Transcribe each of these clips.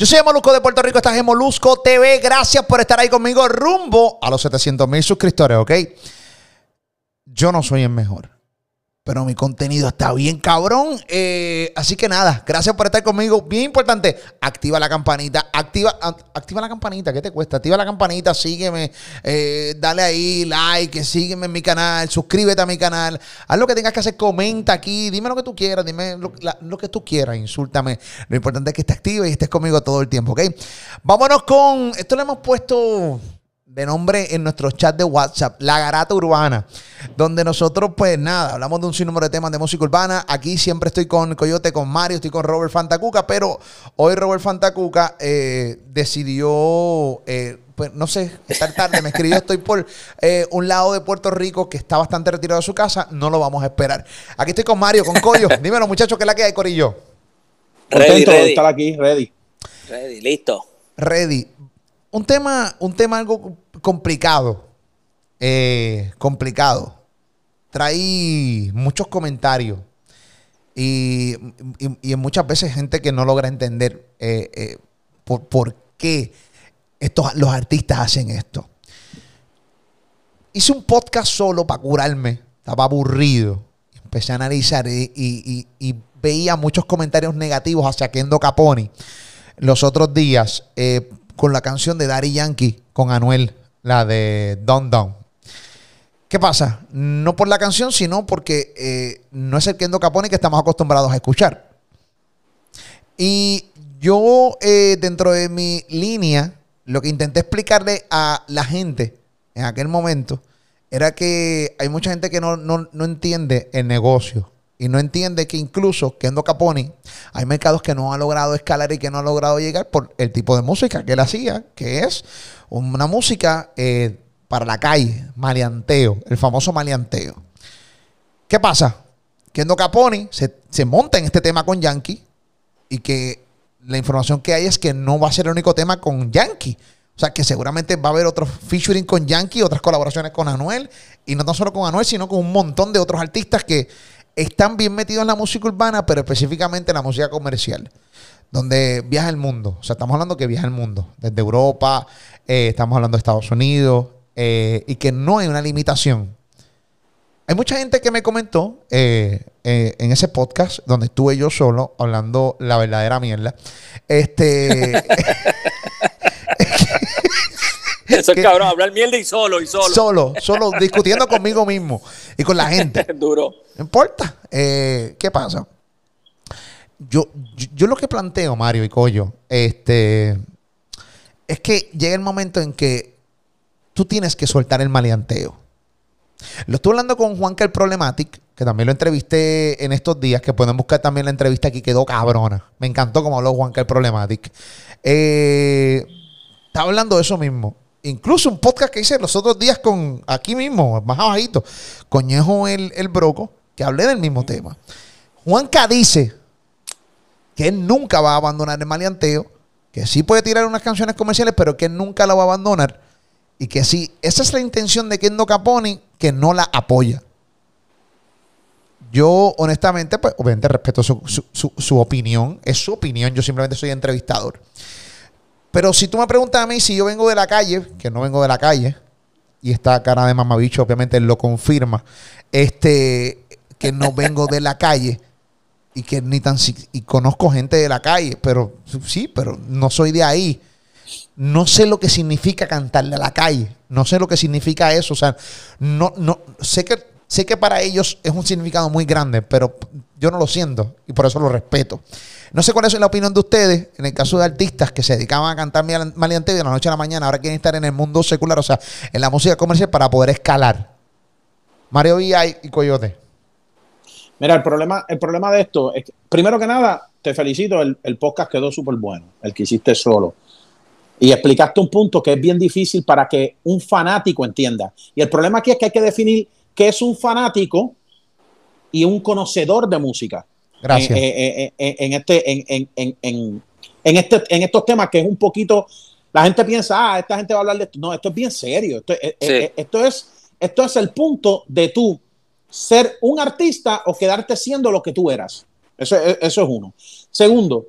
Yo soy Molusco de Puerto Rico, estás en Molusco TV. Gracias por estar ahí conmigo rumbo a los 700 mil suscriptores, ¿ok? Yo no soy el mejor pero mi contenido está bien cabrón. Eh, así que nada, gracias por estar conmigo. Bien importante, activa la campanita, activa, activa la campanita, ¿qué te cuesta? Activa la campanita, sígueme, eh, dale ahí like, sígueme en mi canal, suscríbete a mi canal, haz lo que tengas que hacer, comenta aquí, dime lo que tú quieras, dime lo, que tú quieras, insúltame. Lo importante es que estés activo y estés conmigo todo el tiempo, ¿ok? Vámonos con, esto lo hemos puesto de nombre en nuestro chat de WhatsApp, La Garata Urbana, donde nosotros, pues nada, hablamos de un sinnúmero de temas de música urbana. Aquí siempre estoy con Coyote, con Mario, estoy con Robert Fantacuca, pero hoy Robert Fantacuca eh, decidió, eh, pues no sé, estar tarde, me escribió, estoy por eh, un lado de Puerto Rico que está bastante retirado de su casa, no lo vamos a esperar. Aquí estoy con Mario, con Coyo. Dímelo, muchachos, ¿qué es la que hay, Corillo? Ready, ready. estar aquí, ready. Ready, listo. Ready un tema, un tema algo complicado. Eh, complicado. Trae muchos comentarios. Y, muchas veces gente que no logra entender eh, eh, por, qué estos, los artistas hacen esto. Hice un podcast solo para curarme. Estaba aburrido. Empecé a analizar y, veía muchos comentarios negativos hacia Kendo Caponi los otros días con la canción de Daddy Yankee con Anuel, la de Don Don. ¿Qué pasa? No por la canción, sino porque eh, no es el Kendo Capone que estamos acostumbrados a escuchar. Y yo, eh, dentro de mi línea, lo que intenté explicarle a la gente en aquel momento era que hay mucha gente que no, no entiende el negocio y no entiende que incluso Kendo Caponi, hay mercados que no ha logrado escalar y que no ha logrado llegar por el tipo de música que él hacía, que es una música eh, para la calle, maleanteo, el famoso maleanteo. ¿Qué pasa? Kendo Caponi se, se monta en este tema con Yankee y que la información que hay es que no va a ser el único tema con Yankee. O sea, que seguramente va a haber otros featuring con Yankee, otras colaboraciones con Anuel, y no tan solo con Anuel, sino con un montón de otros artistas que están bien metidos en la música urbana, pero específicamente en la música comercial, donde viaja el mundo. O sea, estamos hablando que viaja el mundo, desde Europa, eh, estamos hablando de Estados Unidos, eh, y que no hay una limitación. Hay mucha gente que me comentó eh, en ese podcast donde estuve yo solo hablando la verdadera mierda. Este. Eso es cabrón, hablar mierda y solo, y solo. Solo, solo, discutiendo conmigo mismo y con la gente. Duro. No importa. Eh, ¿Qué pasa? Yo, yo, lo que planteo, Mario y Coyo, este, es que llega el momento en que tú tienes que soltar el maleanteo. Lo estuve hablando con Juanca el Problematic, que también lo entrevisté en estos días, que pueden buscar también la entrevista aquí, quedó cabrona. Me encantó como habló Juanca el Problematic. Eh, estaba hablando de eso mismo. Incluso un podcast que hice los otros días con, aquí mismo, más abajito, Coñejo el, el Broco, que hablé del mismo tema. Juanca dice que él nunca va a abandonar el maleanteo, que sí puede tirar unas canciones comerciales, pero que él nunca la va a abandonar. Y que sí, esa es la intención de Kendo Caponi, que no la apoya. Yo, honestamente, pues, obviamente respeto su, su opinión. Es su opinión, yo simplemente soy entrevistador. Pero si tú me preguntas a mí si yo vengo de la calle, que no vengo de la calle, y esta cara de mamabicho obviamente lo confirma, este, que no vengo de la calle y que ni tan y conozco gente de la calle, pero sí, pero no soy de ahí. No sé lo que significa cantarle a la calle. No sé lo que significa eso. O sea, no, no, sé que, sé que para ellos es un significado muy grande, pero yo no lo siento y por eso lo respeto. No sé cuál es la opinión de ustedes en el caso de artistas que se dedicaban a cantar maleanteo y de la noche a la mañana ahora quieren estar en el mundo secular, o sea, en la música comercial para poder escalar. Mario Villa y Coyote. Mira, el problema, el problema de esto es que, primero que nada, te felicito, el, el podcast quedó súper bueno, el que hiciste solo. Y explicaste un punto que es bien difícil para que un fanático entienda. Y el problema aquí es que hay que definir qué es un fanático y un conocedor de música. Gracias. En, este, en, en, este, en estos temas que es un poquito, la gente piensa, ah, esta gente va a hablar de esto. No, esto es bien serio. Esto, eh, eh, esto, es, esto es el punto de tú ser un artista o quedarte siendo lo que tú eras. Eso, eso es uno. Segundo,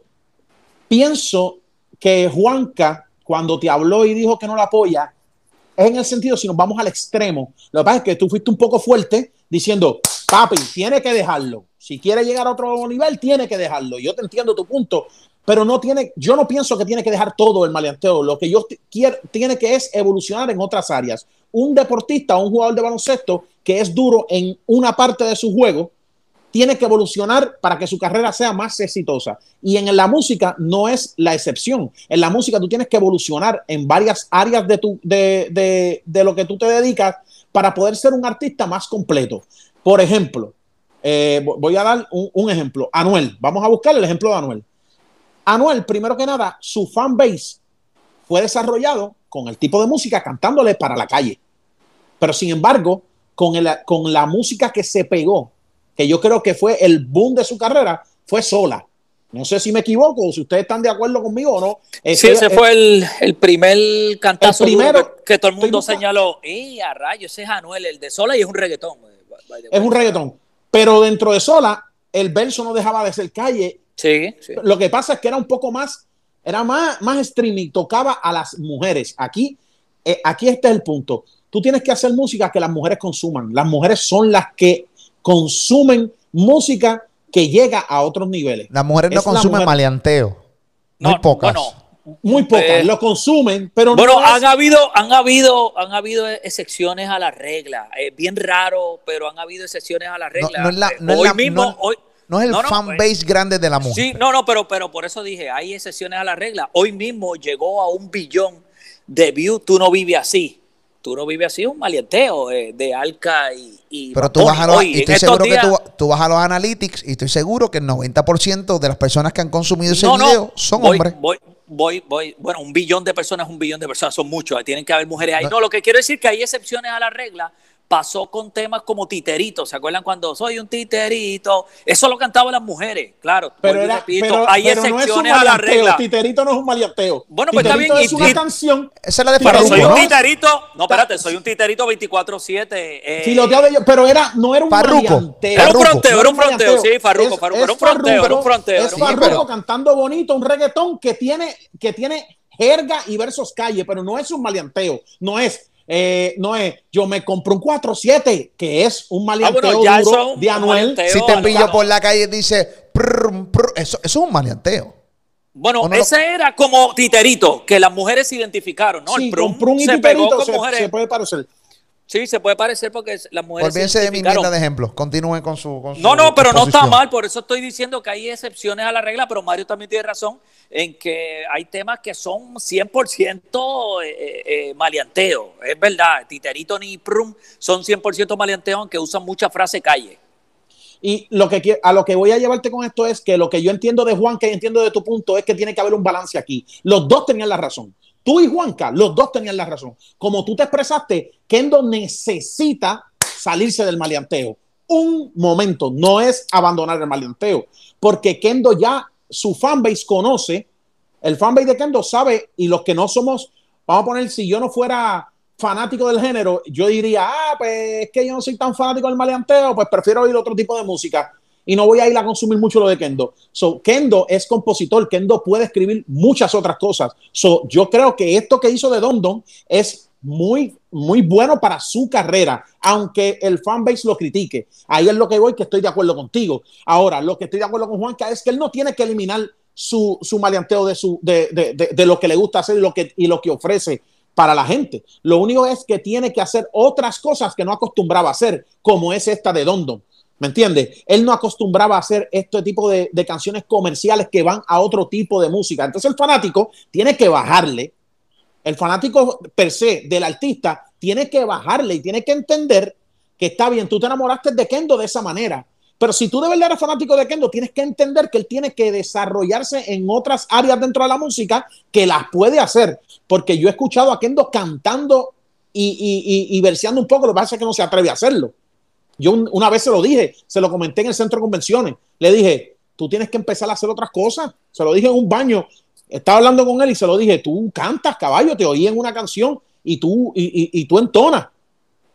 pienso que Juanca, cuando te habló y dijo que no la apoya, es en el sentido, si nos vamos al extremo, lo que pasa es que tú fuiste un poco fuerte diciendo, papi, tiene que dejarlo. Si quiere llegar a otro nivel, tiene que dejarlo. Yo te entiendo tu punto, pero no tiene, yo no pienso que tiene que dejar todo el maleanteo. Lo que yo quiero, tiene que es evolucionar en otras áreas. Un deportista un jugador de baloncesto que es duro en una parte de su juego, tiene que evolucionar para que su carrera sea más exitosa. Y en la música no es la excepción. En la música tú tienes que evolucionar en varias áreas de, tu, de, lo que tú te dedicas para poder ser un artista más completo. Por ejemplo, eh, voy a dar un, un, ejemplo. Anuel, vamos a buscar el ejemplo de Anuel. Anuel, primero que nada, su fan base fue desarrollado con el tipo de música cantándole para la calle. Pero sin embargo, con, el, con la música que se pegó, que yo creo que fue el boom de su carrera, fue sola. No sé si me equivoco o si ustedes están de acuerdo conmigo o no. sí, ese fue el, primer cantazo primero, que, todo el mundo señaló. ¡Y a rayo! Ese es Anuel, el de Sola y es un reggaetón. Es un reggaetón. Pero dentro de Sola, el verso no dejaba de ser calle. Sí, Lo que pasa es que era un poco más, era más, más streaming, tocaba a las mujeres. Aquí, eh, aquí este es el punto. Tú tienes que hacer música que las mujeres consuman. Las mujeres son las que consumen música que llega a otros niveles. Las mujeres no consumen maleanteo. Muy pocas. Muy pocas. Eh, lo consumen, pero bueno, han habido, han habido, han habido excepciones a la regla. Es bien raro, pero han habido excepciones a la regla. No, hoy mismo, hoy, no es el fan pues, base grande de la mujer. Sí, no, no, pero, pero por eso dije, hay excepciones a la regla. Hoy mismo llegó a un billón de views. Tú no vives así tú no vives así un malienteo eh, de Alca y, Pero tú vas, a los, estoy seguro que tú, vas a los analytics y estoy seguro que el 90% de las personas que han consumido ese video son hombres. Voy, voy, voy, bueno, un billón de personas, un billón de personas, son muchos, tienen que haber mujeres ahí. No, lo que quiero decir es que hay excepciones a la regla pasó con temas como titerito. ¿Se acuerdan cuando soy un titerito? Eso lo cantaban las mujeres, claro. Pero, era, pero hay excepciones a la regla. Titerito no es un maleanteo. Bueno, pues está bien. Es una canción. Esa es la de Farruko, soy un titerito. No, espérate, soy un titerito 24-7. Eh, pero era, no era un maleanteo. Era un fronteo, era un fronteo. Sí, Farruko, Farruko. Era un fronteo, era un fronteo. Es Farruko cantando bonito, un reggaetón que tiene, que tiene jerga y versos calle, pero no es un maleanteo. No es eh, no es, yo me compro un 4-7, que es un ah, maleanteo duro de Anuel. Si te pillo por la calle y dice, eso, es un maleanteo. Bueno, ese era como titerito, que las mujeres se identificaron, ¿no? el prum, se pegó con mujeres. Se puede parecer. Sí, se puede parecer porque las mujeres. Olvídense de mi mierda de ejemplo. Continúen con su. no, no, pero no está mal. Por eso estoy diciendo que hay excepciones a la regla. Pero Mario también tiene razón en que hay temas que son 100% eh, eh, eh, maleanteo. Es verdad. Titerito ni Prum son 100% maleanteo, aunque usan mucha frase calle. Y lo que a lo que voy a llevarte con esto es que lo que yo entiendo de Juan, que entiendo de tu punto, es que tiene que haber un balance aquí. Los dos tenían la razón. Tú y Juanca, los dos tenían la razón. Como tú te expresaste, Kendo necesita salirse del maleanteo. Un momento, no es abandonar el maleanteo, porque Kendo ya su fanbase conoce, el fanbase de Kendo sabe, y los que no somos, vamos a poner, si yo no fuera fanático del género, yo diría, ah, pues es que yo no soy tan fanático del maleanteo, pues prefiero oír otro tipo de música y no voy a ir a consumir mucho lo de Kendo. So, Kendo es compositor, Kendo puede escribir muchas otras cosas. So, yo creo que esto que hizo de Don Don es muy, muy bueno para su carrera, aunque el fanbase lo critique. Ahí es lo que voy, que estoy de acuerdo contigo. Ahora, lo que estoy de acuerdo con Juanca es que él no tiene que eliminar su, su maleanteo de, su, de, de, de, lo que le gusta hacer y lo que, y lo que ofrece para la gente. Lo único es que tiene que hacer otras cosas que no acostumbraba hacer, como es esta de Don Don. ¿Me entiendes? Él no acostumbraba a hacer este tipo de, canciones comerciales que van a otro tipo de música. Entonces el fanático tiene que bajarle. El fanático per se del artista tiene que bajarle y tiene que entender que está bien, tú te enamoraste de Kendo de esa manera. Pero si tú de verdad eres fanático de Kendo, tienes que entender que él tiene que desarrollarse en otras áreas dentro de la música que las puede hacer. Porque yo he escuchado a Kendo cantando y, y, y verseando un poco, lo que pasa es que no se atreve a hacerlo. Yo una vez se lo dije, se lo comenté en el centro de convenciones. Le dije, tú tienes que empezar a hacer otras cosas. Se lo dije en un baño. Estaba hablando con él y se lo dije, tú cantas, caballo, te oí en una canción y tú, y, y, tú entonas.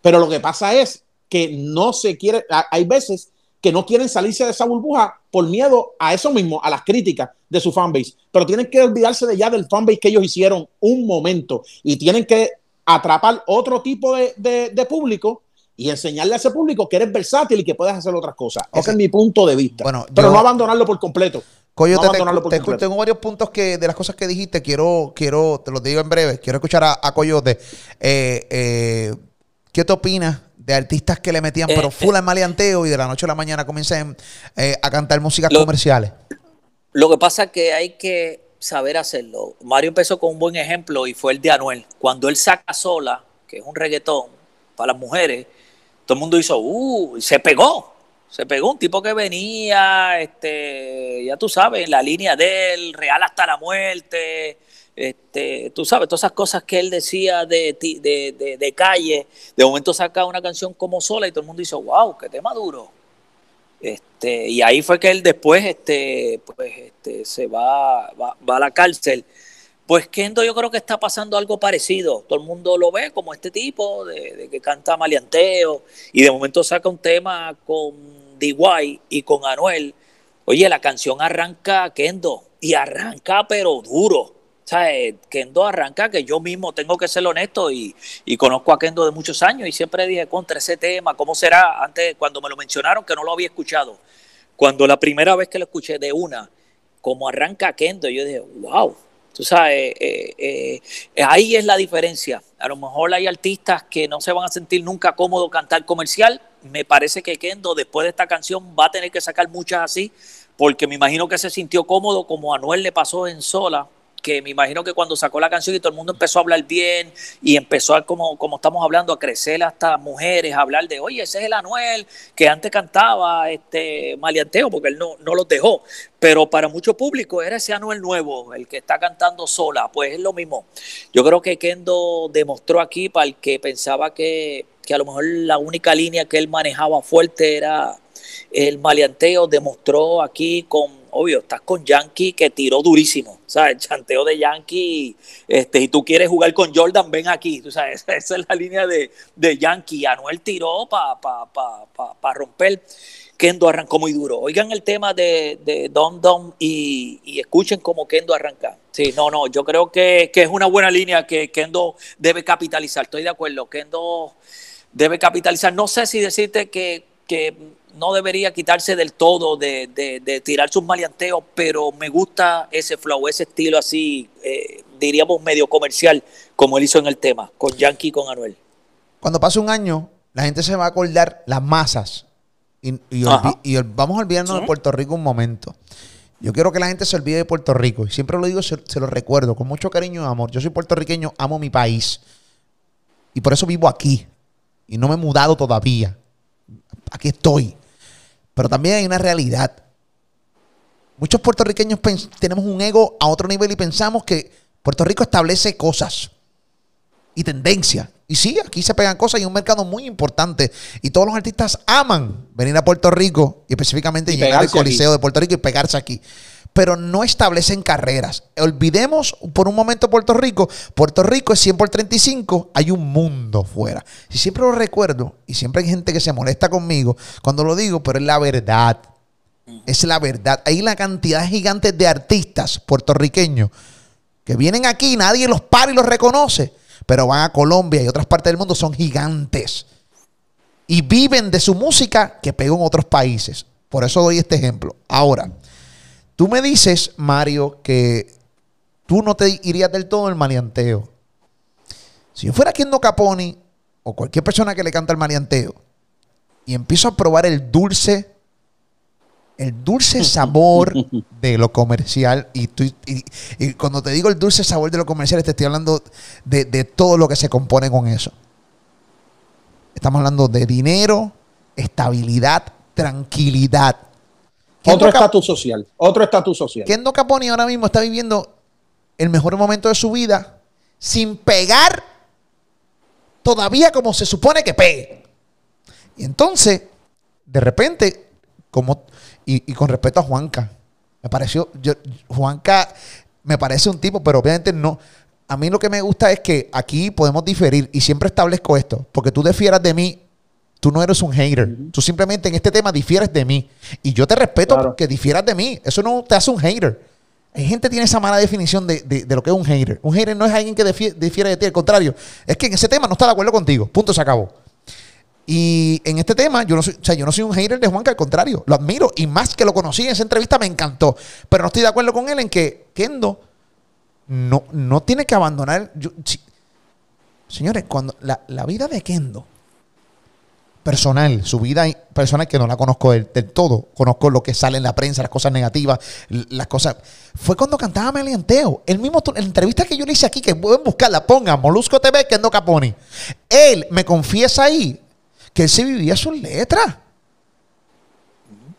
Pero lo que pasa es que no se quiere, hay veces que no quieren salirse de esa burbuja por miedo a eso mismo, a las críticas de su fanbase. Pero tienen que olvidarse de ya del fanbase que ellos hicieron un momento y tienen que atrapar otro tipo de, de, público y enseñarle a ese público que eres versátil y que puedes hacer otras cosas. Ese es mi punto de vista. Bueno, pero no abandonarlo por completo. Coyo, tengo varios puntos que de las cosas que dijiste, quiero, quiero, te los digo en breve, quiero escuchar a, Coyote. Eh, eh, ¿Qué te opinas de artistas que le metían pero eh, full al maleanteo y de la noche a la mañana comiencen a cantar músicas comerciales? Lo que pasa es que hay que saber hacerlo. Mario empezó con un buen ejemplo y fue el de Anuel. Cuando él saca sola, que es un reggaetón para las mujeres, todo el mundo hizo, uh, se pegó. Se pegó un tipo que venía, este, ya tú sabes, en la línea de él, real hasta la muerte, este, tú sabes, todas esas cosas que él decía de, de, de, calle, de momento saca una canción como sola y todo el mundo dice, wow, qué tema duro. Este, y ahí fue que él después este, pues, este, se va, va, va a la cárcel. Pues Kendo yo creo que está pasando algo parecido. Todo el mundo lo ve como este tipo de, que canta maleanteo y de momento saca un tema con DY y con Anuel. Oye, la canción arranca Kendo y arranca pero duro. O sea, eh, Kendo arranca que yo mismo tengo que ser honesto y, y, conozco a Kendo de muchos años y siempre dije contra ese tema, ¿cómo será? Antes, cuando me lo mencionaron, que no lo había escuchado. Cuando la primera vez que lo escuché de una, como arranca Kendo, yo dije, wow, Tú sabes, eh, eh, eh, ahí es la diferencia. A lo mejor hay artistas que no se van a sentir nunca cómodos cantar comercial. Me parece que Kendo, después de esta canción, va a tener que sacar muchas así, porque me imagino que se sintió cómodo como a Anuel le pasó en Sola, que me imagino que cuando sacó la canción y todo el mundo empezó a hablar bien y empezó a, como, como estamos hablando, a crecer hasta mujeres, a hablar de, oye, ese es el Anuel que antes cantaba este malianteo, porque él no, no los dejó. Pero para mucho público era ese Anuel nuevo, el que está cantando sola, pues es lo mismo. Yo creo que Kendo demostró aquí para el que pensaba que, que a lo mejor la única línea que él manejaba fuerte era el maleanteo, demostró aquí con obvio, estás con Yankee que tiró durísimo, ¿sabes? El chanteo de Yankee, este, si tú quieres jugar con Jordan, ven aquí, tú sabes, esa es la línea de, de Yankee. Anuel tiró para pa, pa, pa, romper. Kendo arrancó muy duro. Oigan el tema de, de Dom Dom y, y, escuchen cómo Kendo arranca. Sí, no, no, yo creo que, que es una buena línea que Kendo debe capitalizar. Estoy de acuerdo, Kendo debe capitalizar. No sé si decirte que, que no debería quitarse del todo de, tirar sus maleanteos, pero me gusta ese flow, ese estilo así, eh, diríamos medio comercial, como él hizo en el tema, con Yankee y con Anuel. Cuando pase un año, la gente se va a acordar las masas. Y, vamos a olvidarnos de Puerto Rico un momento. Yo quiero que la gente se olvide de Puerto Rico. Y siempre lo digo, se, se lo recuerdo, con mucho cariño y amor. Yo soy puertorriqueño, amo mi país. Y por eso vivo aquí. Y no me he mudado todavía. Aquí estoy. Pero también hay una realidad. Muchos puertorriqueños tenemos un ego a otro nivel y pensamos que Puerto Rico establece cosas y tendencias. Y sí, aquí se pegan cosas y es un mercado muy importante. Y todos los artistas aman venir a Puerto Rico y específicamente llegar al Coliseo de Puerto Rico y pegarse aquí. Pero no establecen carreras. Olvidemos por un momento Puerto Rico. Puerto Rico es 100 por 35. Hay un mundo fuera. Y siempre lo recuerdo. Y siempre hay gente que se molesta conmigo cuando lo digo, pero es la verdad. Es la verdad. Hay la cantidad gigante de artistas puertorriqueños que vienen aquí, nadie los para y los reconoce pero van a Colombia y otras partes del mundo, son gigantes. Y viven de su música que pegó en otros países. Por eso doy este ejemplo. Ahora, tú me dices, Mario, que tú no te irías del todo el manianteo. Si yo fuera Kendo Caponi o cualquier persona que le canta el manianteo y empiezo a probar el dulce el dulce sabor de lo comercial. Y, y, cuando te digo el dulce sabor de lo comercial, te estoy hablando de, todo lo que se compone con eso. Estamos hablando de dinero, estabilidad, tranquilidad. Otro estatus social. Otro estatus social. Kendo Caponi ahora mismo está viviendo el mejor momento de su vida sin pegar todavía como se supone que pegue. Y entonces, de repente, como y, con respecto a Juanca, me pareció, yo, Juanca me parece un tipo, pero obviamente no. A mí lo que me gusta es que aquí podemos diferir y siempre establezco esto, porque tú defieras de mí Tú no eres un hater. Tú simplemente en este tema difieres de mí. Y yo te respeto Claro. porque difieras de mí. Eso no te hace un hater. Hay gente que tiene esa mala definición de, de- de lo que es un hater. Un hater no es alguien que difie- difiere de ti. Al contrario, es que en ese tema no está de acuerdo contigo. Punto, se acabó. Y en este tema, yo no soy, o sea, yo no soy un hater de Juanca, al contrario, lo admiro. Y más que lo conocí en esa entrevista, me encantó. Pero no estoy de acuerdo con él en que Kendo no, no tiene que abandonar. yo- si- señores, cuando la, la vida de Kendo, personal, su vida personal que no la conozco del, todo, conozco lo que sale en la prensa, las cosas negativas, las cosas. Fue cuando cantaba Melianteo. El mismo, la entrevista que yo le hice aquí, que pueden buscarla, pongan Molusco TV, Kendo Caponi. Él me confiesa ahí que él se vivía sus letras.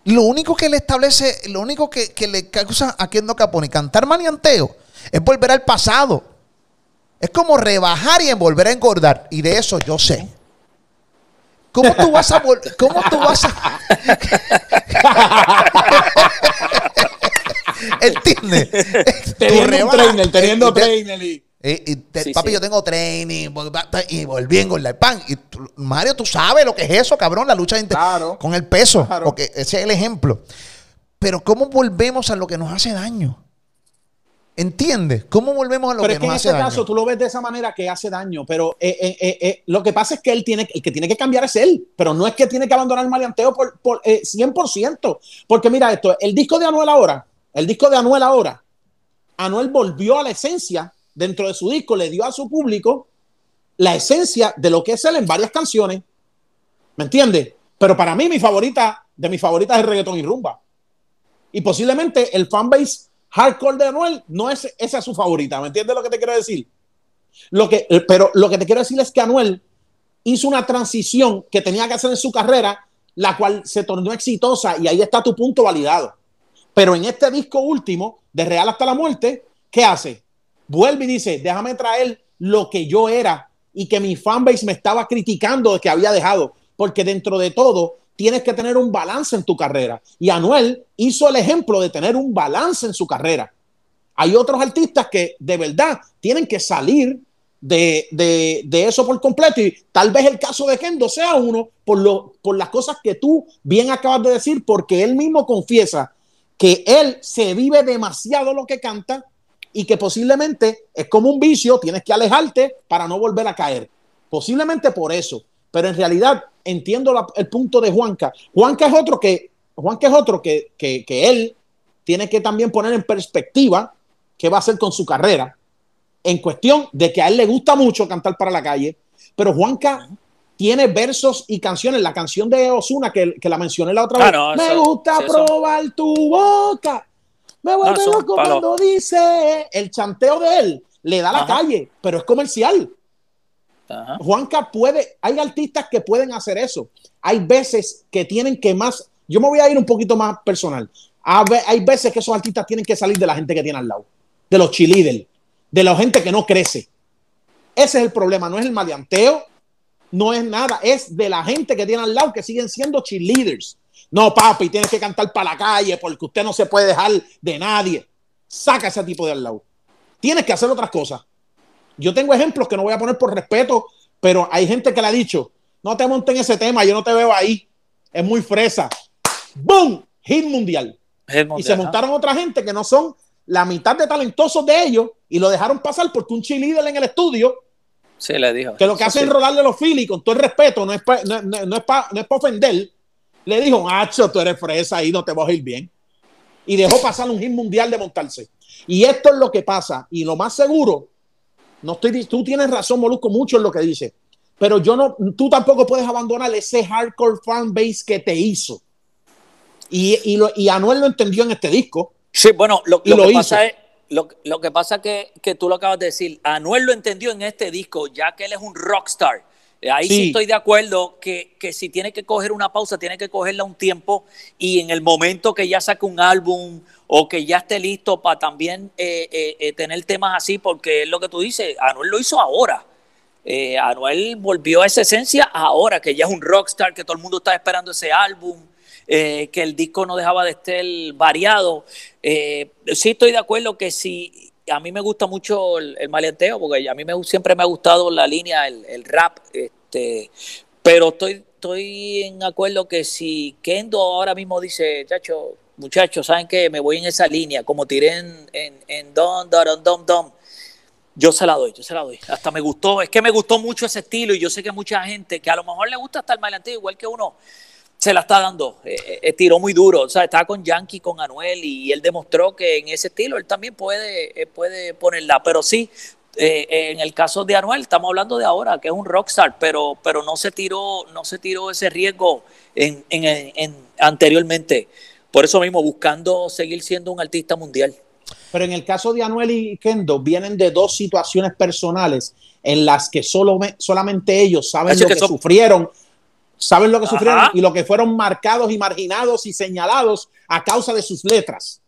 Lo único que le establece, lo único que, que le causa a Kendo Caponi cantar manianteo es volver al pasado. Es como rebajar y volver a engordar. Y de eso yo sé. ¿Cómo tú vas a vol- ¿Cómo tú vas a. ¿Entiendes? Teniendo un trainer, teniendo trainer y... y te- Sí, papi, sí. yo tengo training y volví a engordar pan. Y tú- Mario, tú sabes lo que es eso, cabrón, la lucha Claro. con el peso. Claro. Porque ese es el ejemplo. Pero ¿cómo volvemos a lo que nos hace daño? ¿Entiendes? ¿Cómo volvemos a lo Pero que es que nos en hace este daño? caso tú lo ves de esa manera que hace daño, pero eh, eh, eh, lo que pasa es que él tiene, el que tiene que cambiar es él, pero no es que tiene que abandonar el maleanteo por, por eh, 100%, porque mira esto, el disco de Anuel ahora, el disco de Anuel ahora, Anuel volvió a la esencia dentro de su disco, le dio a su público la esencia de lo que es él en varias canciones, ¿me entiendes? Pero para mí mi favorita, de mis favoritas es reggaetón y rumba. Y posiblemente el fanbase hardcore de Anuel no es esa es su favorita. ¿Me entiendes lo que te quiero decir? Lo que, pero lo que te quiero decir es que Anuel hizo una transición que tenía que hacer en su carrera, la cual se tornó exitosa y ahí está tu punto validado. Pero en este disco último, de Real hasta la muerte, ¿qué hace? Vuelve y dice, déjame traer lo que yo era y que mi fanbase me estaba criticando de que había dejado, porque dentro de todo tienes que tener un balance en tu carrera. Y Anuel hizo el ejemplo de tener un balance en su carrera. Hay otros artistas que de verdad tienen que salir de, de- de eso por completo y tal vez el caso de Kendo sea uno por, lo, por las cosas que tú bien acabas de decir, porque él mismo confiesa que él se vive demasiado lo que canta y que posiblemente es como un vicio, tienes que alejarte para no volver a caer. Posiblemente por eso, pero en realidad entiendo la- el punto de Juanca. Juanca es otro que, Juanca es otro que, que, que él tiene que también poner en perspectiva qué va a hacer con su carrera en cuestión de que a él le gusta mucho cantar para la calle, pero Juanca tiene versos y canciones. La canción de Osuna que, que la mencioné la otra Ah, vez. no, Me eso- gusta eso- probar tu boca. Me vuelve son loco cuando dice el chanteo de él. Le da la Ajá. calle, pero es comercial. Juanca puede, hay artistas que pueden hacer eso. Hay veces que tienen que más, yo me voy a ir un poquito más personal. Hay veces que esos artistas tienen que salir de la gente que tiene al lado, de los cheerleaders, de la gente que no crece. Ese es el problema, no es el maleanteo, no es nada, es de la gente que tiene al lado que siguen siendo cheerleaders. No, papi, tienes que cantar para la calle porque usted no se puede dejar de nadie. Saca ese tipo de al lado. Tienes que hacer otras cosas. Yo tengo ejemplos que no voy a poner por respeto, pero hay gente que le ha dicho, no te montes en ese tema, yo no te veo ahí. Es muy fresa. ¡Boom! Hit mundial. Y se montaron otra gente que no son la mitad de talentosos de ellos y lo dejaron pasar porque un cheerleader en el estudio, Sí, le dijo. que lo que Sí, hace sí. es rodarle los Phillies con todo el respeto, no es para no, no- no es pa- no es pa ofender, le dijo, Nacho, tú eres fresa y no te vas a ir bien. Y dejó pasar un hit mundial de montarse. Y esto es lo que pasa. Y lo más seguro, no estoy, tú tienes razón, Molusco, mucho en lo que dice. Pero yo no, tú tampoco puedes abandonar ese hardcore fan base que te hizo. Y, y, lo- y Anuel lo entendió en este disco. Sí, bueno, lo, lo lo que pasa es, lo, lo que pasa que, que tú lo acabas de decir, Anuel lo entendió en este disco, ya que él es un rockstar. Ahí sí, Sí. estoy de acuerdo que, que si tiene que coger una pausa, tiene que cogerla un tiempo y en el momento que ya saque un álbum o que ya esté listo para también eh, eh, eh, tener temas así, porque es lo que tú dices, Anuel lo hizo ahora. Anuel volvió a esa esencia ahora, que ya es un rockstar, que todo el mundo está esperando ese álbum, que el disco no dejaba de estar variado. Sí estoy de acuerdo que sí, a mí me gusta mucho el, el porque a mí siempre me ha gustado la línea, el, el rap, este, pero estoy estoy en acuerdo que si Kendo ahora mismo dice, chacho, muchachos, ¿saben qué? Me voy en esa línea, como tiré en, en, Don, Don, Don, Don. Yo se la doy, yo se la doy. Hasta me gustó, es que me gustó mucho ese estilo y yo sé que mucha gente que a lo mejor le gusta estar el antiguo, igual que uno, se la está dando. Eh, eh, tiró muy duro, o sea, estaba con Yankee, con Anuel y él demostró que en ese estilo él también puede, eh, puede ponerla. Pero sí, eh, en el caso de Anuel, estamos hablando de ahora, que es un rockstar, pero, pero no se tiró, no se tiró ese riesgo en, en, en, anteriormente. Por eso mismo, buscando seguir siendo un artista mundial. Pero en el caso de Anuel y Kendo, vienen de dos situaciones personales en las que solo, solamente ellos saben lo que, sufrieron, saben lo que Ajá. sufrieron y lo que fueron marcados y marginados y señalados a causa de sus letras.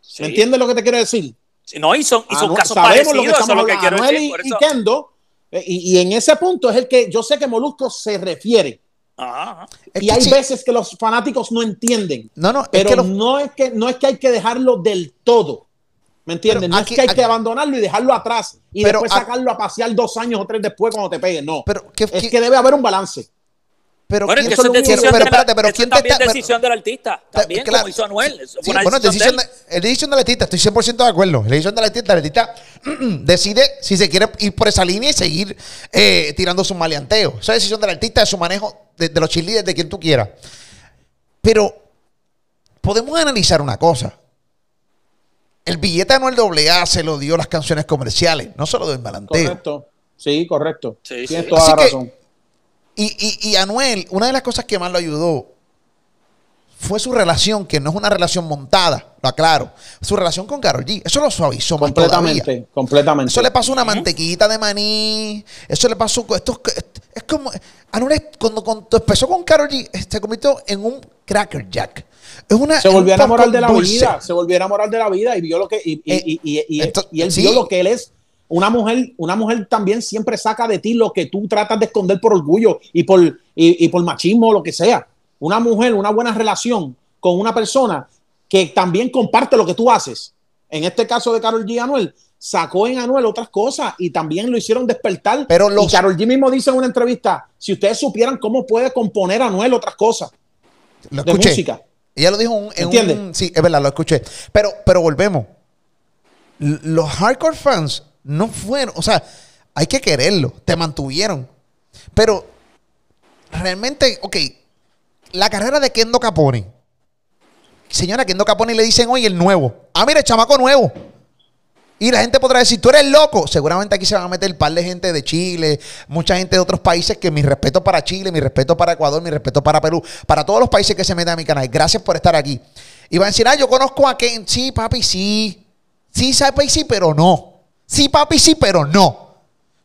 Sí. ¿Me entiendes lo que te quiero decir? No, y son, y son Anuel, casos sabemos lo que estamos lo que hablando, Anuel decir. y, por y Kendo, eh, y, y en ese punto es el que yo sé que Molusco se refiere. Ajá, ajá. Es y hay sí. veces que los fanáticos no entienden. No, no, es Pero que los- no, es que, no es que hay que dejarlo del todo. ¿Me entiendes? Pero no aquí- es que hay aquí- que abandonarlo y dejarlo atrás y Pero después a- sacarlo a pasear dos años o tres después cuando te pegue. No. Pero, ¿qué- es qué- que debe haber un balance. Pero Bueno, es ¿quién- que eso es lo único que- decisión, pero la- espérate, pero eso ¿quién te está- es decisión del artista, también Claro. como hizo Anuel. Sí, bueno, es decisión decisión, de es decisión del artista, estoy 100% de acuerdo. Es decisión del artista, el artista decide si se quiere ir por esa línea y seguir eh, tirando su maleanteo. Esa es decisión del artista, de su manejo, de, de los cheerleaders, de quien tú quieras. Pero podemos analizar una cosa. El billete anual AA se lo dio las canciones comerciales, no se lo dio el malanteo. Correcto. Sí, correcto. Sí, Tienes sí. toda Así la que- razón. Y, y, y Anuel, una de las cosas que más lo ayudó fue su relación, que no es una relación montada, lo aclaro. Su relación con Karol G. Eso lo suavizó más todavía. Completamente, completamente. Eso le pasó una mantequita de maní. Eso le pasó. Esto es, como. Anuel, cuando, cuando empezó con Karol G, se convirtió en un cracker jack. Es una, se volvió a enamorar de la dulce. vida, se volvió a enamorar de la vida y vio lo que y, y- Eh, y- y- él sí. vio lo que él es. Una mujer, una mujer también siempre saca de ti lo que tú tratas de esconder por orgullo y por, y, y por machismo o lo que sea. Una mujer, una buena relación con una persona que también comparte lo que tú haces. En este caso de Carol G. Anuel, sacó en Anuel otras cosas y también lo hicieron despertar. Pero los- Y Carol G mismo dice en una entrevista, si ustedes supieran cómo puede componer Anuel otras cosas Lo de escuché. música. Ella lo dijo en un- en ¿Entiendes? un. Sí, es verdad, lo escuché. Pero, pero volvemos. Los hardcore fans no fueron. O sea, hay que quererlo. Te mantuvieron. Pero realmente, ok. La carrera de Kendo Capone. Señora, Kendo Capone le dicen hoy el nuevo. Ah, mira, el chamaco nuevo. Y la gente podrá decir, tú eres loco. Seguramente aquí se van a meter un par de gente de Chile, mucha gente de otros países que mi respeto para Chile, mi respeto para Ecuador, mi respeto para Perú, para todos los países que se metan a mi canal. Gracias por estar aquí. Y van a decir, ah, yo conozco a Ken. Sí, papi, sí. Sí, papi, sí, pero no. Sí, papi, sí, pero no.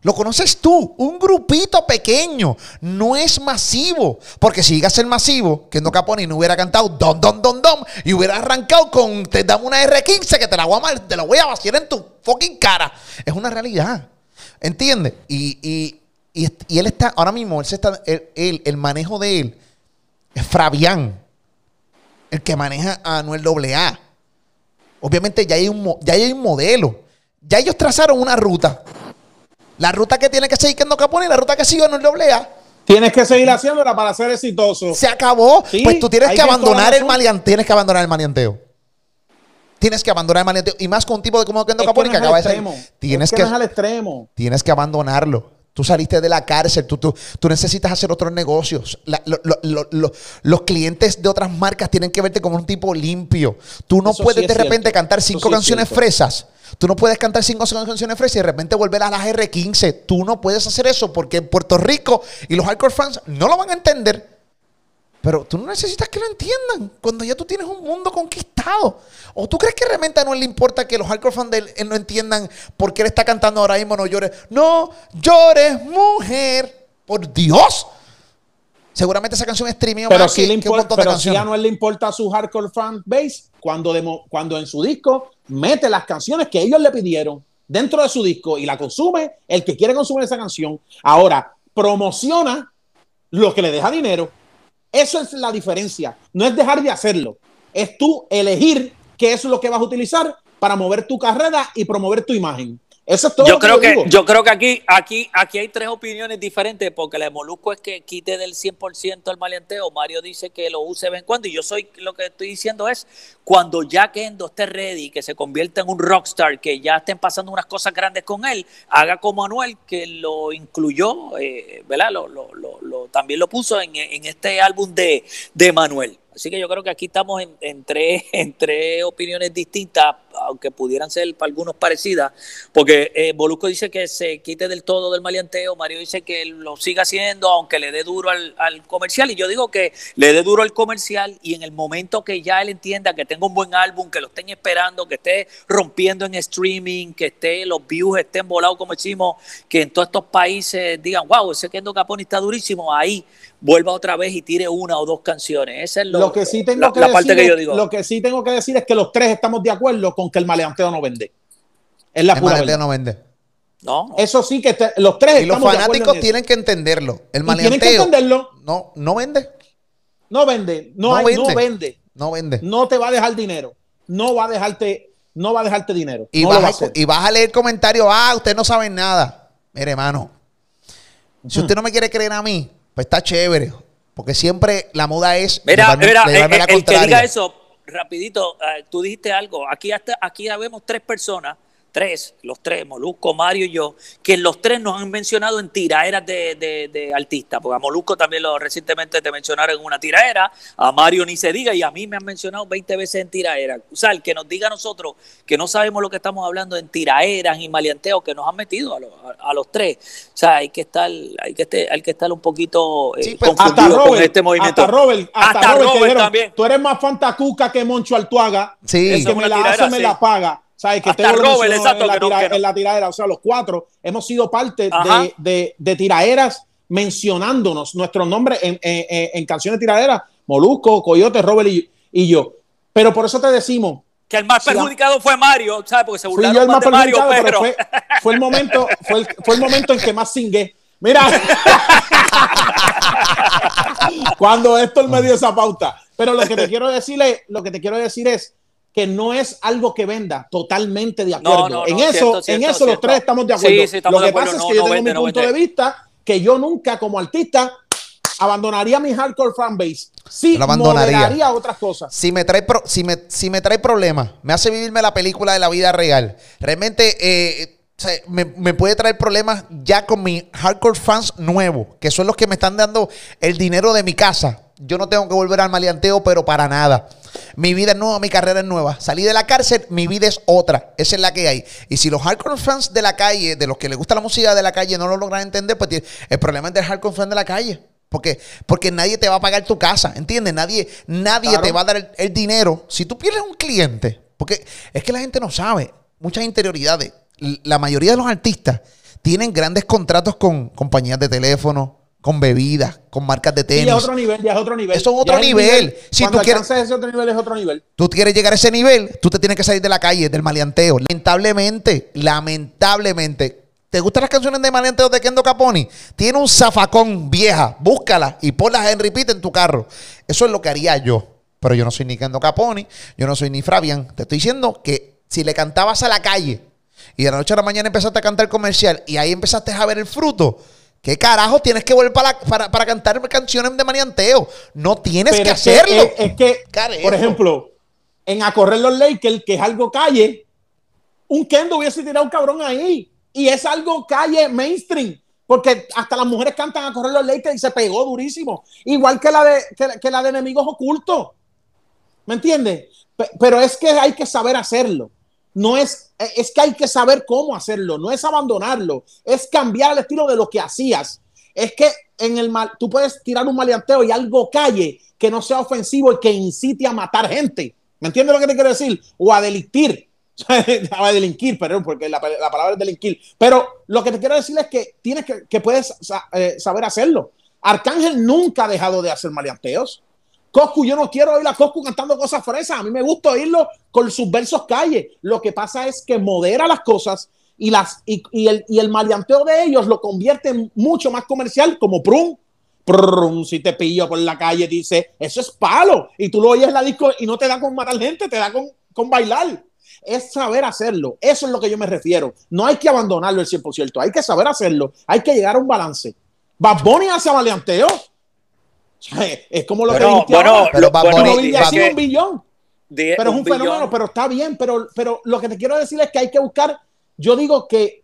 Lo conoces tú, un grupito pequeño, no es masivo. Porque si llega a ser masivo, que no Capone no hubiera cantado Don, Don, Don, Don, y hubiera arrancado con Te damos una R15 que te la voy a, mal- te la voy a vaciar en tu fucking cara. Es una realidad. ¿Entiendes? Y, y, y, y él está, ahora mismo, él se está, él- el manejo de él es Fabián, el que maneja a Anuel AA. Obviamente ya hay, un, ya hay un modelo. Ya ellos trazaron una ruta. La ruta que tiene que seguir Kendo Capone y la ruta que sigue Anuel AA. Tienes que seguir haciéndola para ser exitoso. Se acabó. Sí, pues tú tienes que abandonar el maleanteo. Tienes que abandonar el maleanteo. Tienes que abandonar el maleanteo. Y más con un tipo de como Kendo Capone que no es acaba de salir. Tienes Es que que, no es al extremo. tienes que abandonarlo. Tú saliste de la cárcel, tú, tú, tú necesitas hacer otros negocios. La- lo- lo- lo- lo- los clientes de otras marcas tienen que verte como un tipo limpio. Tú no Eso puedes sí de repente cierto. cantar cinco sí canciones fresas. Tú no puedes cantar cinco canciones fresas y de repente volver a las R15. Tú no puedes hacer eso porque en Puerto Rico y los hardcore fans no lo van a entender. Pero tú no necesitas que lo entiendan cuando ya tú tienes un mundo conquistado. ¿O tú crees que realmente a no le importa que los hardcore fans de él, él no entiendan por qué él está cantando ahora mismo No llores? No llores, mujer. Por Dios. Seguramente esa canción es streaming Pero más sí que, le importa, pero canciones. a Anuel le importa a su hardcore fan base cuando, demo- cuando en su disco mete las canciones que ellos le pidieron dentro de su disco y la consume el que quiere consumir esa canción. Ahora, promociona lo que le deja dinero. Eso es la diferencia. No es dejar de hacerlo. Es tú elegir qué es lo que vas a utilizar para mover tu carrera y promover tu imagen. Eso es todo. Yo creo que, yo creo que aquí, aquí, aquí hay tres opiniones diferentes, porque la de Molusco es que quite del 100% el maleanteo. Mario dice que lo use de vez en cuando. Y yo soy, lo que estoy diciendo es, cuando ya Kendo esté ready, que se convierta en un rockstar, que ya estén pasando unas cosas grandes con él, haga como Manuel, que lo incluyó, eh, ¿verdad? Lo, lo, lo, también lo puso en, en este álbum de, de Manuel. Así que yo creo que aquí estamos en, tres, en tres opiniones distintas, aunque pudieran ser para algunos parecidas, porque eh, Molusco dice que se quite del todo del maleanteo, Mario dice que lo siga haciendo, aunque le dé duro al, comercial, y yo digo que le dé duro al comercial y en el momento que ya él entienda que tenga un buen álbum, que lo estén esperando, que esté rompiendo en streaming, que esté los views estén volados como decimos, que en todos estos países digan, wow, ese Kendo Caponi está durísimo, ahí vuelva otra vez y tire una o dos canciones. Esa es lo, que sí tengo la, que parte que yo digo. Lo que sí tengo que decir es que los tres estamos de acuerdo con que el maleanteo no vende. Es la el maleanteo no vende. No. Eso sí que los tres y los fanáticos tienen que entenderlo. El maleanteo tienen que entenderlo. No, no vende. No vende. No, vende. no vende. No vende. No te va a dejar dinero. No va a dejarte, no va a dejarte dinero. Y, vas, a, y vas a leer comentarios, ah, usted no sabe nada. Mire, hermano, si usted no me quiere creer a mí, pues está chévere. Porque siempre la moda es. Mira, mira, eh, el, que diga eso, rapidito, eh, tú dijiste algo. Aquí, hasta, aquí ya vemos tres personas tres, los tres, Molusco, Mario y yo, que los tres nos han mencionado en tiraeras de, de, de artistas, porque a Molusco también lo recientemente te mencionaron en una tiraera, a Mario ni se diga, y a mí me han mencionado 20 veces en tiraera. O sea, el que nos diga a nosotros que no sabemos lo que estamos hablando en tiraeras y maleanteos que nos han metido a, los tres. O sea, hay que estar, hay que estar, hay que estar un poquito eh, pues, confundido con este movimiento. Hasta Robert, hasta, Robert, también. Tú eres más fantacuca que Moncho Altuaga. Sí. El que me la hace me la paga. ¿Sabes? Que Hasta Robert, exacto, en, la tira, en la tiradera. O sea, los cuatro hemos sido parte de, de, de, tiraderas mencionándonos nuestros nombres en, en, en, canciones tiraderas. Molusco, Coyote, Robert y, y, yo. Pero por eso te decimos. Que el más perjudicado fue Mario, ¿sabes? Porque se burlaron el más, de Mario, pero... Fue, fue, el momento, fue, el, fue el momento en que más singué. Mira, cuando esto me dio esa pauta. Pero lo que te quiero decir es, lo que te quiero decir es que no es algo que venda, totalmente de acuerdo. en eso, en eso los tres estamos de acuerdo. Lo que pasa es que yo tengo mi punto de vista que yo nunca como artista abandonaría mi hardcore fanbase. Sí, abandonaría. otras cosas. Si me trae si me, si me trae problemas, me hace vivirme la película de la vida real. Realmente eh, me, me, puede traer problemas ya con mis hardcore fans nuevos, que son los que me están dando el dinero de mi casa. Yo no tengo que volver al maleanteo, pero para nada. Mi vida es nueva, mi carrera es nueva. Salí de la cárcel, mi vida es otra. Esa es la que hay. Y si los hardcore fans de la calle, de los que les gusta la música de la calle, no lo logran entender, pues el problema es del hardcore fan de la calle. Porque, porque nadie te va a pagar tu casa, ¿entiendes? Nadie, nadie te va a dar el, dinero. Si tú pierdes un cliente, porque es que la gente no sabe, muchas interioridades. La mayoría de los artistas tienen grandes contratos con compañías de teléfono, con bebidas, con marcas de tenis. Y es otro nivel, ya es otro nivel. Eso es otro nivel. Si tú quieres ese otro nivel es otro nivel. Tú quieres llegar a ese nivel, tú te tienes que salir de la calle, del maleanteo. Lamentablemente, lamentablemente. ¿Te gustan las canciones de maleanteo de Kendo Caponi? Tiene un zafacón vieja, búscala y ponlas en repeat en tu carro. Eso es lo que haría yo. Pero yo no soy ni Kendo Caponi, yo no soy ni Fabián. Te estoy diciendo que si le cantabas a la calle y de la noche a la mañana empezaste a cantar comercial y ahí empezaste a ver el fruto, ¿Qué carajo tienes que volver para, para, cantar canciones de manianteo? No tienes que hacerlo. Es, que, por ejemplo, en A Correr los Lakers, que es algo calle, un Kendo hubiese tirado un cabrón ahí. Y es algo calle mainstream. Porque hasta las mujeres cantan a correr los Lakers y se pegó durísimo. Igual que la de, que la de enemigos ocultos. ¿Me entiendes? Pero es que hay que saber hacerlo no es, es que hay que saber cómo hacerlo, no es abandonarlo, es cambiar el estilo de lo que hacías. Es que en el mal, tú puedes tirar un maleanteo y algo calle que no sea ofensivo y que incite a matar gente. ¿Me entiendes lo que te quiero decir? O a delictir. a delinquir, perdón, porque la, palabra es delinquir. Pero lo que te quiero decir es que tienes que, que puedes eh, saber hacerlo. Arcángel nunca ha dejado de hacer maleanteos. Coscu, yo no quiero oír a Coscu cantando cosas fresas. A mí me gusta oírlo con sus versos calle. Lo que pasa es que modera las cosas y, las, y, el, y el maleanteo de ellos lo convierte en mucho más comercial, como Prum. Prum, si te pillo por la calle, dice, eso es palo. Y tú lo oyes en la disco y no te da con matar gente, te da con, con bailar. es saber hacerlo. Eso es lo que yo me refiero. No hay que abandonarlo el 100%, hay que saber hacerlo, hay que llegar a un balance. Bad Bunny hace maleanteo. Es como lo que Bueno, dijiste bueno, ahora. pero Bunny así que- un billón. De- Pero es un billón. fenómeno, pero está bien. Pero, pero lo que te quiero decir es que hay que buscar. Yo digo que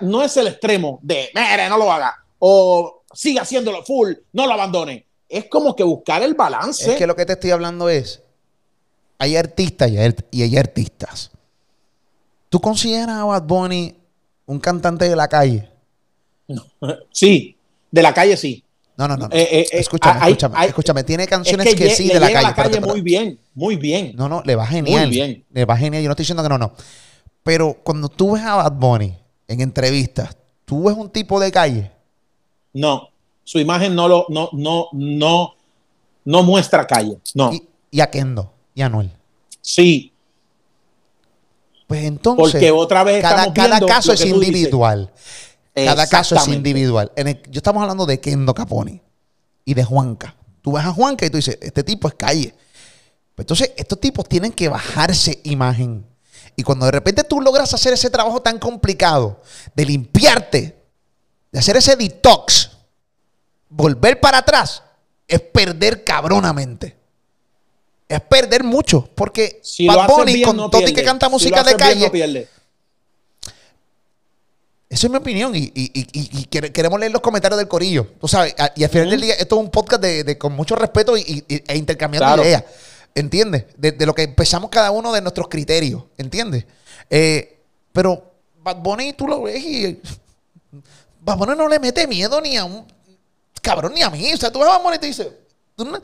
no es el extremo de, mire, no lo haga. O siga haciéndolo full, no lo abandone. Es como que buscar el balance. Es que lo que te estoy hablando es, hay artistas y hay, y hay artistas. ¿Tú consideras a Bad Bunny un cantante de la calle? Sí, de la calle sí. No, no, no. no. Eh, eh, eh, escúchame, hay- escúchame, hay- escúchame. Tiene Es canciones que, sí le de la calle. la calle espérate, muy espérate. bien, muy bien. No, no, le va genial. Muy bien. Le va genial. Yo no estoy diciendo que no, no. Pero cuando tú ves a Bad Bunny en entrevistas, tú ves un tipo de calle. No, su imagen no lo, no, no, no, no muestra calle. No, Y, y a Kendo y a Anuel. sí, Pues entonces, porque otra vez cada, cada viendo caso es tú dices. Cada caso es individual. En el- yo estamos hablando de Kendo Caponi y de Juanca. Tú ves a Juanca y tú dices, este tipo es calle. Pues entonces, estos tipos tienen que bajarse imagen. Y cuando de repente tú logras hacer ese trabajo tan complicado de limpiarte, de hacer ese detox, volver para atrás, es perder cabronamente. Es perder mucho. Porque Si Bad haces Bunny, bien, con no todo y que canta Si música de bien, calle, no Esa es mi opinión y, y- y- y- y quere- queremos leer los comentarios del corillo. Tú sabes, y al final del día esto es un podcast de, de- con mucho respeto y, e intercambiando Claro. ideas. ¿Entiendes? De, de lo que empezamos cada uno de nuestros criterios. ¿Entiendes? Eh, pero Bad Bunny tú lo ves y Bad Bunny no le mete miedo ni a un cabrón ni a mí. O sea, tú ves a Bad Bunny y te dices... no-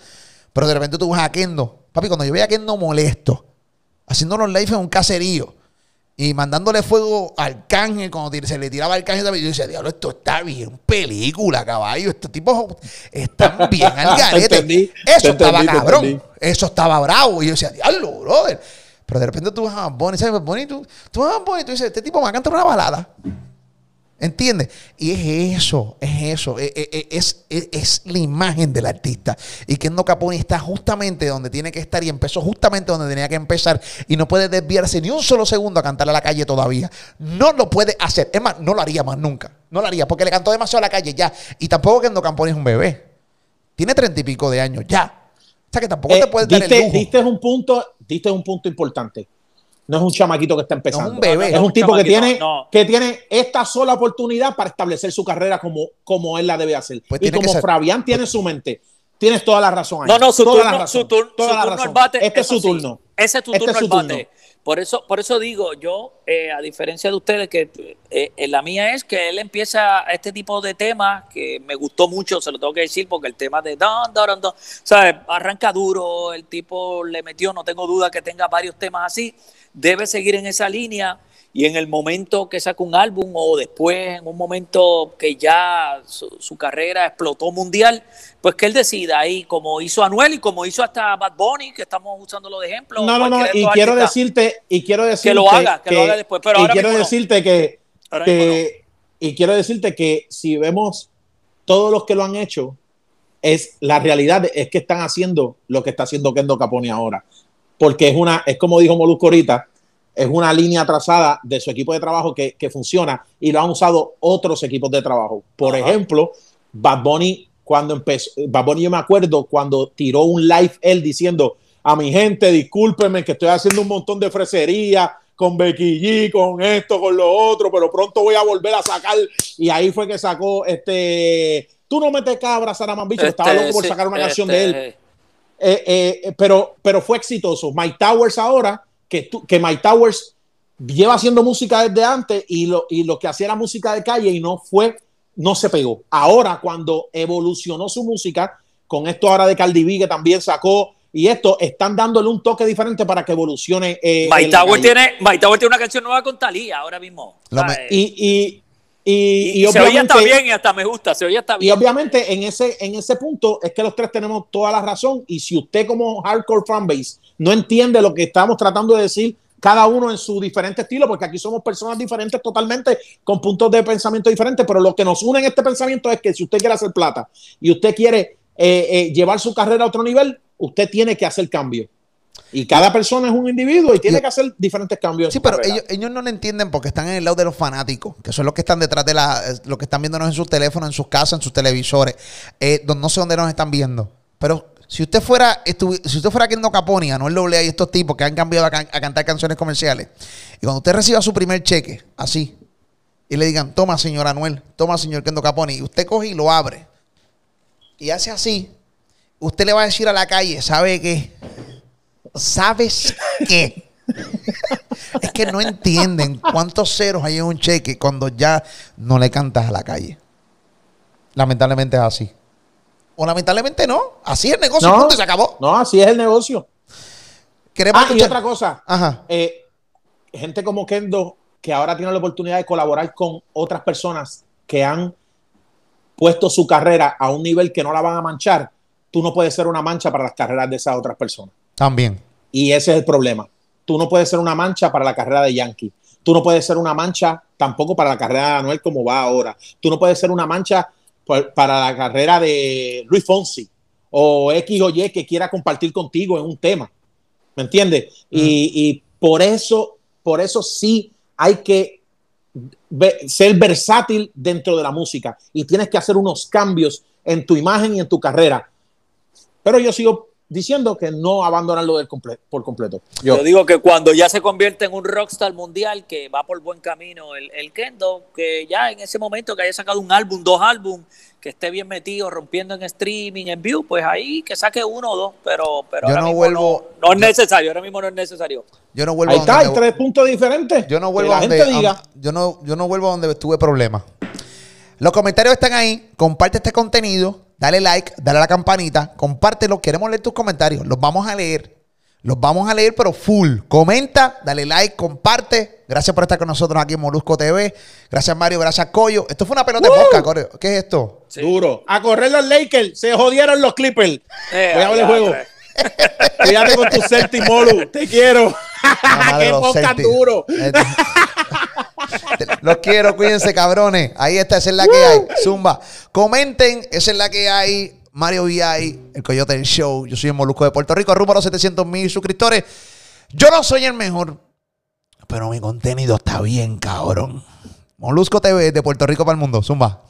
Pero de repente tú ves a Kendo. Papi, cuando yo veía a Kendo molesto, haciendo los lives en un caserío y mandándole fuego al cángel cuando se le tiraba al cángel, yo decía, diablo, esto está bien película, caballo. Estos tipos están bien al Te garete. entendí, Eso estaba entendí, cabrón. Eso estaba bravo. Y yo decía, diablo, brother. Pero de repente tú vas a Bunny, ¿sabes? Bunny, tú, tú vas a Bunny y tú dices, este tipo me va a cantar una balada. ¿Entiendes? Y es eso, es eso, e- e- e- es, es, es la imagen del artista. Y Kendo Caponi está justamente donde tiene que estar y empezó justamente donde tenía que empezar y no puede desviarse ni un solo segundo a cantar a la calle todavía. No lo puede hacer. Es más, no lo haría más nunca. No lo haría porque le cantó demasiado a la calle ya. Y tampoco Kendo Caponi es un bebé. Tiene treinta y pico de años ya. O sea que tampoco Eh, te puedes dar el diste, lujo. diste un punto, diste un punto importante. No es un chamaquito que está empezando. No es un bebé. Es un un tipo que tiene, no. que tiene esta sola oportunidad para establecer su carrera como, como él la debe hacer. Pues y como Fabián tiene en su mente. Tienes toda la razón. ahí. No, no, su Toda la turno, razón, su, tur- toda su la turno razón. bate. Este es su turno. Ese es tu Este turno es al bate. turno. Por eso, por eso digo, yo, eh, a diferencia de ustedes, que eh, eh, la mía es que él empieza este tipo de temas que me gustó mucho, se lo tengo que decir, porque el tema de don, don, don, ¿sabes? Arranca duro, el tipo le metió, no tengo duda que tenga varios temas así, debe seguir en esa línea y en el momento que saca un álbum o después, en un momento que ya su, su carrera explotó mundial, pues que él decida ahí, como hizo Anuel y como hizo hasta Bad Bunny, que estamos usándolo de ejemplo. No, no, no. Y quiero decirte, y quiero decirte lo haga, que lo haga después, pero y ahora quiero no. decirte que, que- y quiero decirte que si vemos todos los que lo han hecho, es la realidad es que están haciendo lo que está haciendo Kendo Caponi ahora. Porque es una, es como dijo Molusco ahorita, es una línea trazada de su equipo de trabajo que, que funciona y lo han usado otros equipos de trabajo. Por Ajá. ejemplo, Bad Bunny, cuando empezó, Bad Bunny, yo me acuerdo cuando tiró un live él diciendo a mi gente, discúlpenme que estoy haciendo un montón de fresería con Becky G, con esto, con lo otro, pero pronto voy a volver a sacar. Y ahí fue que sacó este. Tú no metes cabra, Saraman Bicho, estaba Este, loco por sí, sacar una canción este, de él. Eh, eh, pero, pero fue exitoso. Mike Towers ahora, que, tú- que Mike Towers lleva haciendo música desde antes y lo, y lo que hacía era música de calle y no fue, no se pegó. Ahora, cuando evolucionó su música, con esto ahora de Cardi B, que también sacó, y esto, están dándole un toque diferente para que evolucione. eh, Mike Tower tiene, Mike Tower tiene una canción nueva con Talía ahora mismo. ¿sabes? me- Y, y, y, Y- y y se oye hasta obviamente- bien y hasta me gusta, se oye hasta Y bien. obviamente en ese, en ese punto es que los tres tenemos toda la razón. Y si usted como hardcore fanbase no entiende lo que estamos tratando de decir, cada uno en su diferente estilo, porque aquí somos personas diferentes totalmente, con puntos de pensamiento diferentes, pero lo que nos une en este pensamiento es que si usted quiere hacer plata y usted quiere eh, eh, llevar su carrera a otro nivel, usted tiene que hacer cambio. Y cada persona es un individuo y tiene que hacer diferentes cambios. Sí, pero ellos, ellos, no lo entienden porque están en el lado de los fanáticos, que son los que están detrás de la, los que están viéndonos en sus teléfonos, en sus casas, en sus televisores, eh, no sé dónde nos están viendo. Pero si usted fuera, si usted fuera Kendo Caponi, no el y estos tipos que han cambiado a, cantar canciones comerciales, y cuando usted reciba su primer cheque, así, y le digan, toma señor Anuel, toma señor Kendo Caponi, y usted coge y lo abre, y hace así, usted le va a decir a la calle, ¿sabe qué? ¿Sabes qué? es que no entienden cuántos ceros hay en un cheque cuando ya no le cantas a la calle. Lamentablemente es así. O lamentablemente no. Así es el negocio no, se acabó. No, así es el negocio. ah, y otra cosa. Ajá. Eh, gente como Kendo, que ahora tiene la oportunidad de colaborar con otras personas que han puesto su carrera a un nivel que no la van a manchar, tú no puedes ser una mancha para las carreras de esas otras personas. También. Y ese es el problema. Tú no puedes ser una mancha para la carrera de Yankee. Tú no puedes ser una mancha tampoco para la carrera de Anuel como va ahora. Tú no puedes ser una mancha para la carrera de Luis Fonsi o X o Y que quiera compartir contigo en un tema. ¿Me entiendes? Y, por eso, por eso sí hay que ser versátil dentro de la música y tienes que hacer unos cambios en tu imagen y en tu carrera. Pero yo sigo diciendo que no abandonarlo del por completo. Yo. digo que cuando ya se convierte en un rockstar mundial, que va por buen camino el, el, Kendo, que ya en ese momento que haya sacado un álbum, dos álbum, que esté bien metido, rompiendo en streaming, en view, pues ahí que saque uno o dos, pero, pero yo no vuelvo, no, es necesario, ahora mismo no es necesario. Yo no vuelvo ahí está, hay tres puntos diferentes. Yo no vuelvo a donde, diga. yo no, yo no vuelvo a donde tuve problemas. Los comentarios están ahí. Comparte este contenido. Dale like, dale a la campanita. Compártelo. Queremos leer tus comentarios. Los vamos a leer. Los vamos a leer, pero full. Comenta, dale like, comparte. Gracias por estar con nosotros aquí en Molusco TV. Gracias, Mario. Gracias, Coyo. Esto fue una pelota de boca, ¿Qué es esto? Duro. A correr los Lakers. Se jodieron los Clippers. Eh, Voy a ver el juego. Cuídate con tu Celtic, Molu. Te quiero. Qué boca duro. Los quiero, cuídense, cabrones. Ahí está, esa es la que hay. Zumba. Comenten, esa es la que hay. Mario VI, el Coyote del Show. Yo soy el Molusco de Puerto Rico, rumbo a los 700 mil suscriptores. Yo no soy el mejor, pero mi contenido está bien, cabrón. Molusco TV de Puerto Rico para el mundo. Zumba.